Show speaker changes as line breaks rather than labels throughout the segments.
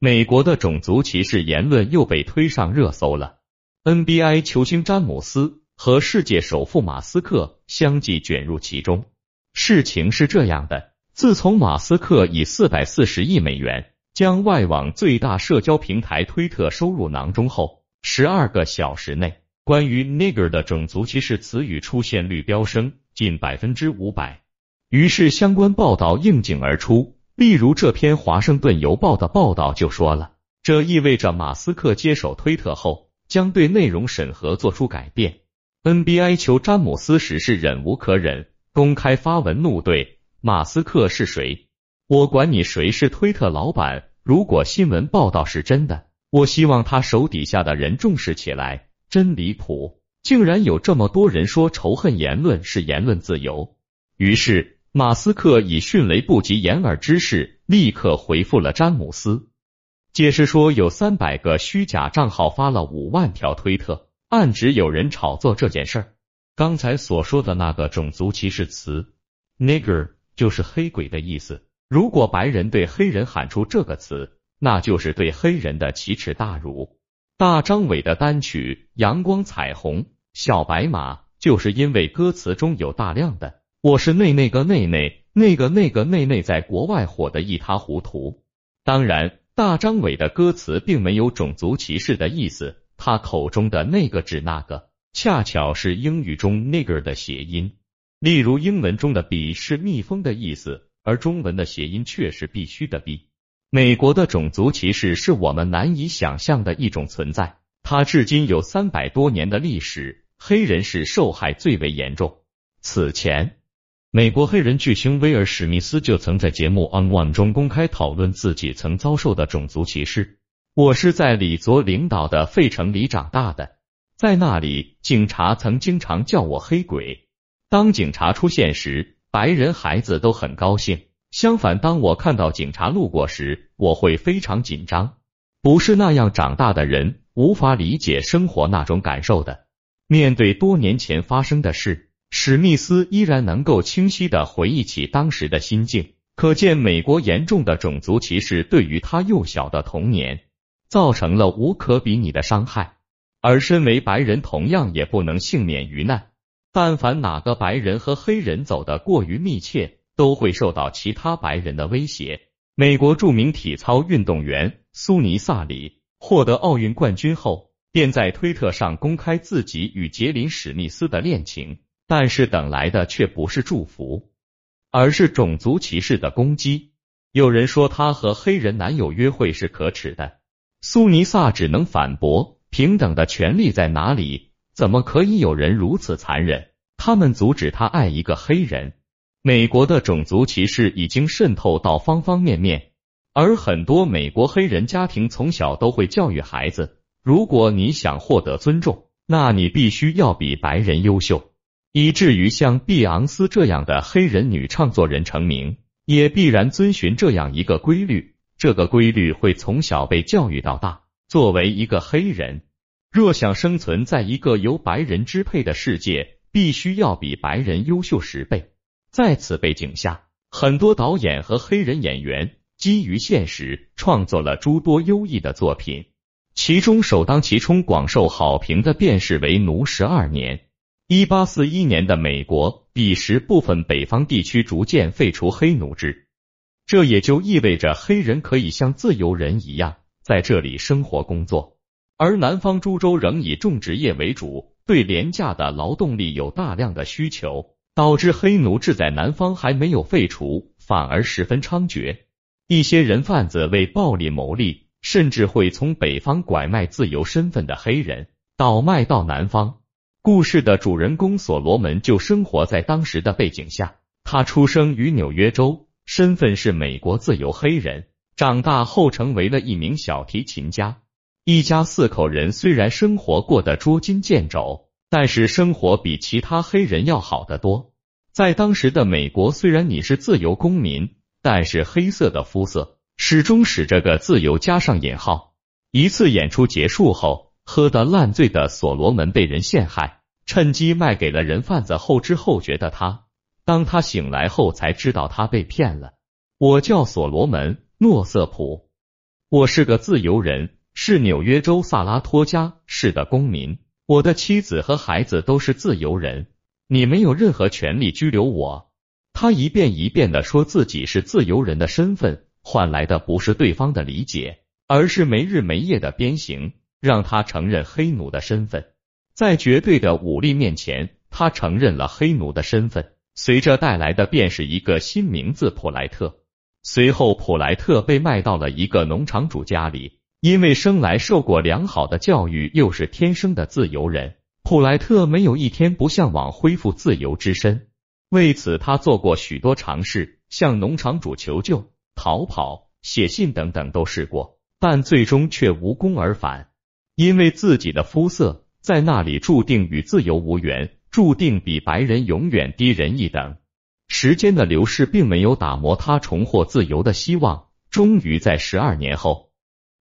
美国的种族歧视言论又被推上热搜了。NBA 球星詹姆斯和世界首富马斯克相继卷入其中。事情是这样的，自从马斯克以四百四十亿美元将外网最大社交平台推特收入囊中后，十二个小时内，关于 nigger 的种族歧视词语出现率飙升近百分之五百。于是相关报道应景而出。例如这篇华盛顿邮报的报道就说了，这意味着马斯克接手推特后将对内容审核做出改变。NBA 球詹姆斯时是忍无可忍，公开发文怒怼马斯克是谁？我管你谁是推特老板！如果新闻报道是真的，我希望他手底下的人重视起来。真离谱，竟然有这么多人说仇恨言论是言论自由。于是。马斯克以迅雷不及掩耳之势，立刻回复了詹姆斯，解释说有三百个虚假账号发了五万条推特，暗指有人炒作这件事儿。刚才所说的那个种族歧视词 “nigger” 就是黑鬼的意思。如果白人对黑人喊出这个词，那就是对黑人的奇耻大辱。大张伟的单曲《阳光彩虹小白马》就是因为歌词中有大量的。我是内那个内内那个那个内内在国外火得一塌糊涂。当然，大张伟的歌词并没有种族歧视的意思，他口中的那个指那个，恰巧是英语中 nigger 的谐音。例如，英文中的笔是蜜蜂的意思，而中文的谐音却是必须的必。美国的种族歧视是我们难以想象的一种存在，它至今有三百多年的历史，黑人是受害最为严重。此前。美国黑人巨星威尔史密斯就曾在节目《On One》中公开讨论自己曾遭受的种族歧视。我是在李佐领导的费城里长大的，在那里，警察曾经常叫我黑鬼。当警察出现时，白人孩子都很高兴。相反，当我看到警察路过时，我会非常紧张。不是那样长大的人无法理解生活那种感受的。面对多年前发生的事。史密斯依然能够清晰的回忆起当时的心境，可见美国严重的种族歧视对于他幼小的童年造成了无可比拟的伤害。而身为白人，同样也不能幸免于难。但凡哪个白人和黑人走得过于密切，都会受到其他白人的威胁。美国著名体操运动员苏尼萨里获得奥运冠军后，便在推特上公开自己与杰林史密斯的恋情。但是等来的却不是祝福，而是种族歧视的攻击。有人说她和黑人男友约会是可耻的，苏尼萨只能反驳：平等的权利在哪里？怎么可以有人如此残忍？他们阻止他爱一个黑人。美国的种族歧视已经渗透到方方面面，而很多美国黑人家庭从小都会教育孩子：如果你想获得尊重，那你必须要比白人优秀。以至于像碧昂斯这样的黑人女唱作人成名，也必然遵循这样一个规律。这个规律会从小被教育到大。作为一个黑人，若想生存在一个由白人支配的世界，必须要比白人优秀十倍。在此背景下，很多导演和黑人演员基于现实创作了诸多优异的作品，其中首当其冲、广受好评的便是《为奴十二年》。一八四一年的美国，彼时部分北方地区逐渐废除黑奴制，这也就意味着黑人可以像自由人一样在这里生活工作。而南方诸州仍以种植业为主，对廉价的劳动力有大量的需求，导致黑奴制在南方还没有废除，反而十分猖獗。一些人贩子为暴利牟利，甚至会从北方拐卖自由身份的黑人，倒卖到南方。故事的主人公所罗门就生活在当时的背景下。他出生于纽约州，身份是美国自由黑人。长大后成为了一名小提琴家。一家四口人虽然生活过得捉襟见肘，但是生活比其他黑人要好得多。在当时的美国，虽然你是自由公民，但是黑色的肤色始终使这个自由加上引号。一次演出结束后，喝得烂醉的所罗门被人陷害。趁机卖给了人贩子，后知后觉的他，当他醒来后才知道他被骗了。我叫所罗门·诺瑟普。我是个自由人，是纽约州萨拉托加市的公民，我的妻子和孩子都是自由人，你没有任何权利拘留我。他一遍一遍的说自己是自由人的身份，换来的不是对方的理解，而是没日没夜的鞭刑，让他承认黑奴的身份。在绝对的武力面前，他承认了黑奴的身份，随着带来的便是一个新名字普莱特。随后，普莱特被卖到了一个农场主家里。因为生来受过良好的教育，又是天生的自由人，普莱特没有一天不向往恢复自由之身。为此，他做过许多尝试，向农场主求救、逃跑、写信等等都试过，但最终却无功而返。因为自己的肤色在那里注定与自由无缘，注定比白人永远低人一等。时间的流逝并没有打磨他重获自由的希望。终于在十二年后，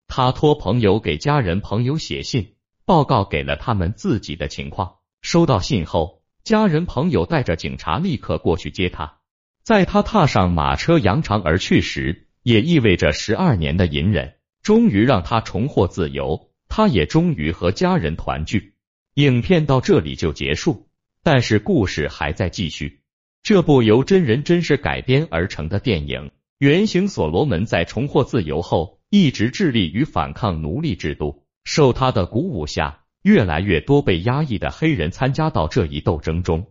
他托朋友给家人朋友写信，报告给了他们自己的情况。收到信后，家人朋友带着警察立刻过去接他。在他踏上马车扬长而去时，也意味着十二年的隐忍终于让他重获自由。他也终于和家人团聚。影片到这里就结束，但是故事还在继续。这部由真人真事改编而成的电影，原型所罗门在重获自由后，一直致力于反抗奴隶制度。受他的鼓舞下，越来越多被压抑的黑人参加到这一斗争中。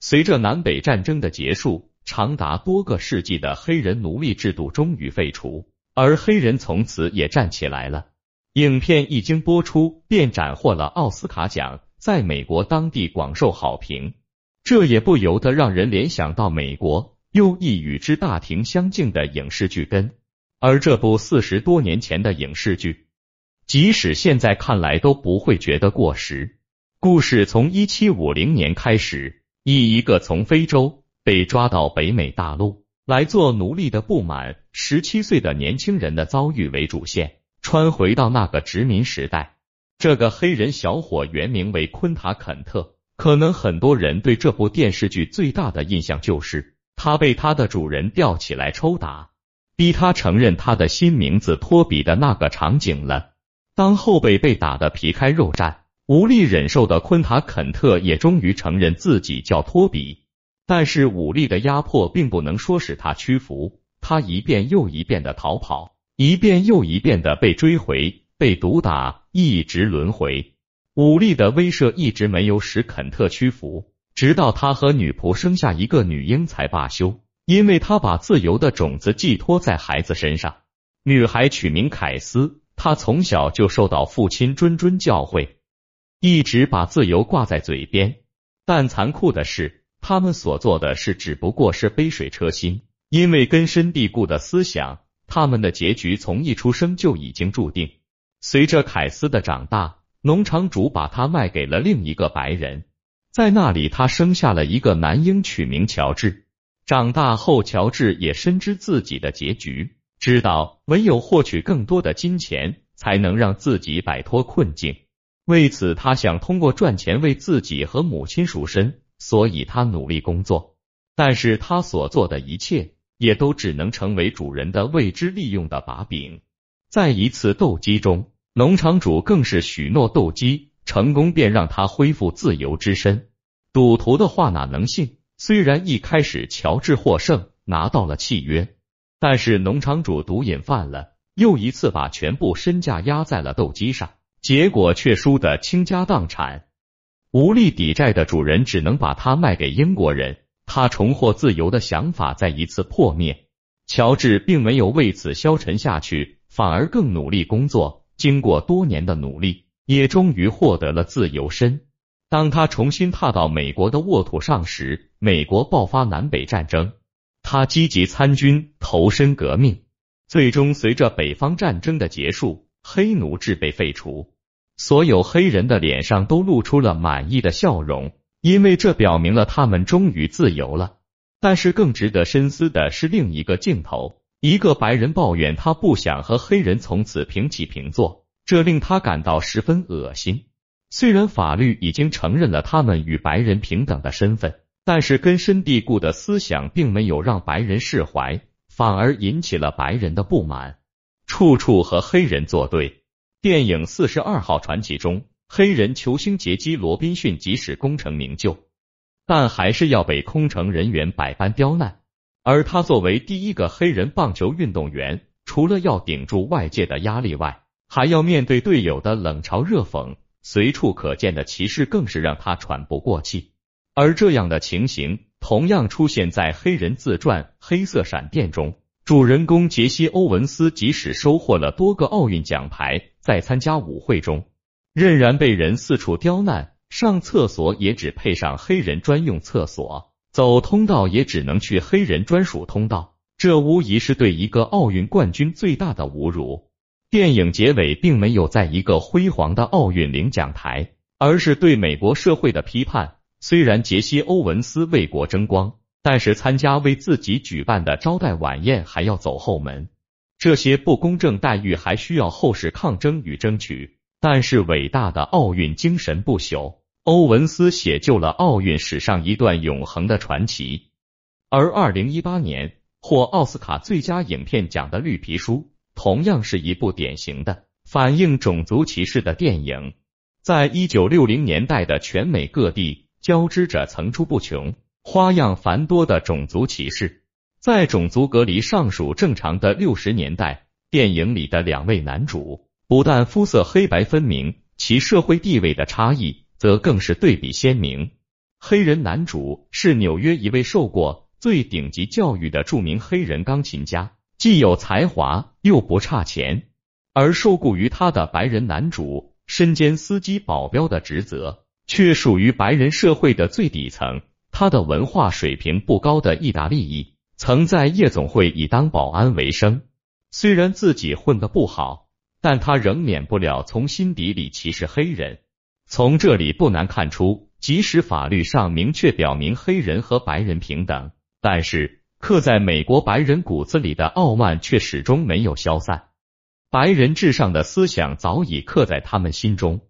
随着南北战争的结束，长达多个世纪的黑人奴隶制度终于废除，而黑人从此也站起来了。影片一经播出，便斩获了奥斯卡奖，在美国当地广受好评。这也不由得让人联想到美国又一与之大庭相径的影视剧根，而这部四十多年前的影视剧，即使现在看来都不会觉得过时。故事从一七五零年开始，以一个从非洲被抓到北美大陆来做奴隶的不满十七岁的年轻人的遭遇为主线，穿回到那个殖民时代。这个黑人小伙原名为昆塔肯特。可能很多人对这部电视剧最大的印象就是他被他的主人吊起来抽打，逼他承认他的新名字托比的那个场景了。当后背被打得皮开肉绽、无力忍受的昆塔肯特也终于承认自己叫托比，但是武力的压迫并不能说使他屈服，他一遍又一遍的逃跑，一遍又一遍的被追回、被毒打，一直轮回。武力的威慑一直没有使肯特屈服，直到他和女仆生下一个女婴才罢休，因为他把自由的种子寄托在孩子身上。女孩取名凯斯，她从小就受到父亲谆谆教诲，一直把自由挂在嘴边。但残酷的是，他们所做的事只不过是杯水车薪，因为根深蒂固的思想，他们的结局从一出生就已经注定。随着凯斯的长大。农场主把他卖给了另一个白人，在那里他生下了一个男婴，取名乔治。长大后，乔治也深知自己的结局，知道唯有获取更多的金钱，才能让自己摆脱困境。为此，他想通过赚钱为自己和母亲赎身，所以他努力工作。但是他所做的一切，也都只能成为主人的未知利用的把柄。在一次斗鸡中。农场主更是许诺斗鸡成功便让他恢复自由之身。赌徒的话哪能信？虽然一开始乔治获胜拿到了契约，但是农场主毒瘾犯了，又一次把全部身价压在了斗鸡上，结果却输得倾家荡产。无力抵债的主人只能把它卖给英国人，他重获自由的想法再一次破灭。乔治并没有为此消沉下去，反而更努力工作。经过多年的努力，也终于获得了自由身。当他重新踏到美国的沃土上时，美国爆发南北战争，他积极参军，投身革命。最终，随着北方战争的结束，黑奴制被废除，所有黑人的脸上都露出了满意的笑容，因为这表明了他们终于自由了。但是，更值得深思的是另一个镜头。一个白人抱怨，他不想和黑人从此平起平坐，这令他感到十分恶心。虽然法律已经承认了他们与白人平等的身份，但是根深蒂固的思想并没有让白人释怀，反而引起了白人的不满。处处和黑人作对。电影《四十二号传奇》中，黑人球星杰基·罗宾逊即使功成名就，但还是要被空乘人员百般刁难。而他作为第一个黑人棒球运动员，除了要顶住外界的压力外，还要面对队友的冷嘲热讽，随处可见的歧视更是让他喘不过气。而这样的情形同样出现在黑人自传《黑色闪电》中。主人公杰西·欧文斯即使收获了多个奥运奖牌，在参加舞会中仍然被人四处刁难，上厕所也只配上黑人专用厕所，走通道也只能去黑人专属通道。这无疑是对一个奥运冠军最大的侮辱。电影结尾并没有在一个辉煌的奥运领奖台，而是对美国社会的批判。虽然杰西·欧文斯为国争光。但是参加为自己举办的招待晚宴还要走后门，这些不公正待遇还需要后世抗争与争取。但是伟大的奥运精神不朽，欧文斯写就了奥运史上一段永恒的传奇。而二零一八年获奥斯卡最佳影片奖的《绿皮书》同样是一部典型的反映种族歧视的电影，在一九六零年代的全美各地交织着层出不穷。花样繁多的种族歧视，在种族隔离尚属正常的六十年代，电影里的两位男主不但肤色黑白分明，其社会地位的差异则更是对比鲜明。黑人男主是纽约一位受过最顶级教育的著名黑人钢琴家，既有才华又不差钱；而受雇于他的白人男主身兼司机、保镖的职责，却属于白人社会的最底层。他的文化水平不高的意大利裔，曾在夜总会以当保安为生。虽然自己混得不好，但他仍免不了从心底里歧视黑人。从这里不难看出，即使法律上明确表明黑人和白人平等，但是刻在美国白人骨子里的傲慢却始终没有消散。白人至上的思想早已刻在他们心中。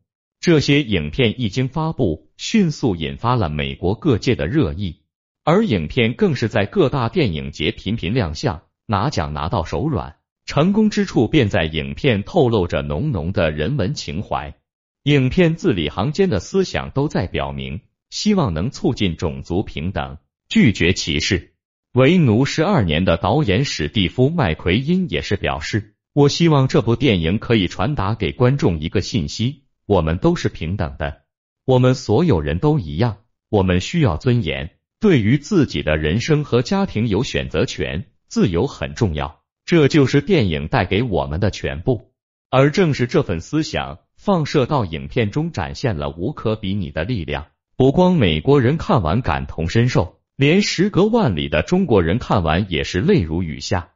这些影片一经发布，迅速引发了美国各界的热议，而影片更是在各大电影节频频亮相，拿奖拿到手软。成功之处便在影片透露着浓浓的人文情怀，影片字里行间的思想都在表明，希望能促进种族平等，拒绝歧视。为奴十二年的导演史蒂夫·麦奎因也是表示：“我希望这部电影可以传达给观众一个信息。”我们都是平等的，我们所有人都一样，我们需要尊严，对于自己的人生和家庭有选择权，自由很重要，这就是电影带给我们的全部。而正是这份思想放射到影片中，展现了无可比拟的力量。不光美国人看完感同身受，连时隔万里的中国人看完也是泪如雨下。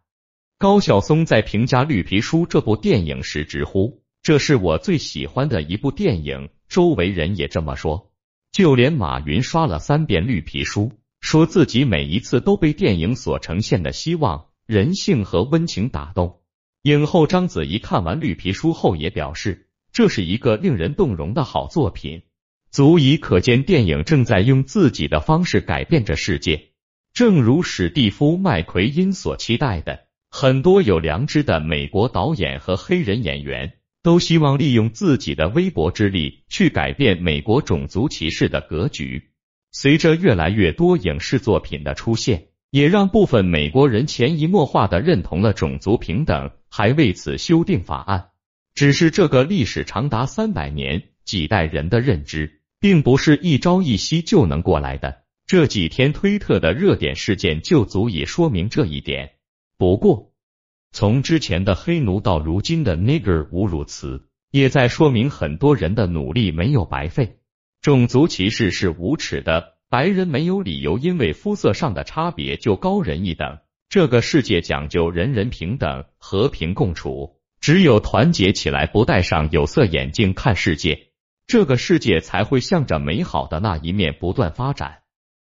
高晓松在评价《绿皮书》这部电影时直呼。这是我最喜欢的一部电影，周围人也这么说，就连马云刷了三遍《绿皮书》，说自己每一次都被电影所呈现的希望、人性和温情打动。影后章子怡看完《绿皮书》后也表示，这是一个令人动容的好作品，足以可见电影正在用自己的方式改变着世界。正如史蒂夫·麦奎因所期待的，很多有良知的美国导演和黑人演员。都希望利用自己的微薄之力去改变美国种族歧视的格局。随着越来越多影视作品的出现，也让部分美国人潜移默化的认同了种族平等，还为此修订法案。只是这个历史长达三百年、几代人的认知，并不是一朝一夕就能过来的。这几天推特的热点事件就足以说明这一点。不过，从之前的黑奴到如今的 nigger 侮辱词，也在说明很多人的努力没有白费。种族歧视是无耻的，白人没有理由因为肤色上的差别就高人一等。这个世界讲究人人平等、和平共处，只有团结起来，不戴上有色眼镜看世界，这个世界才会向着美好的那一面不断发展。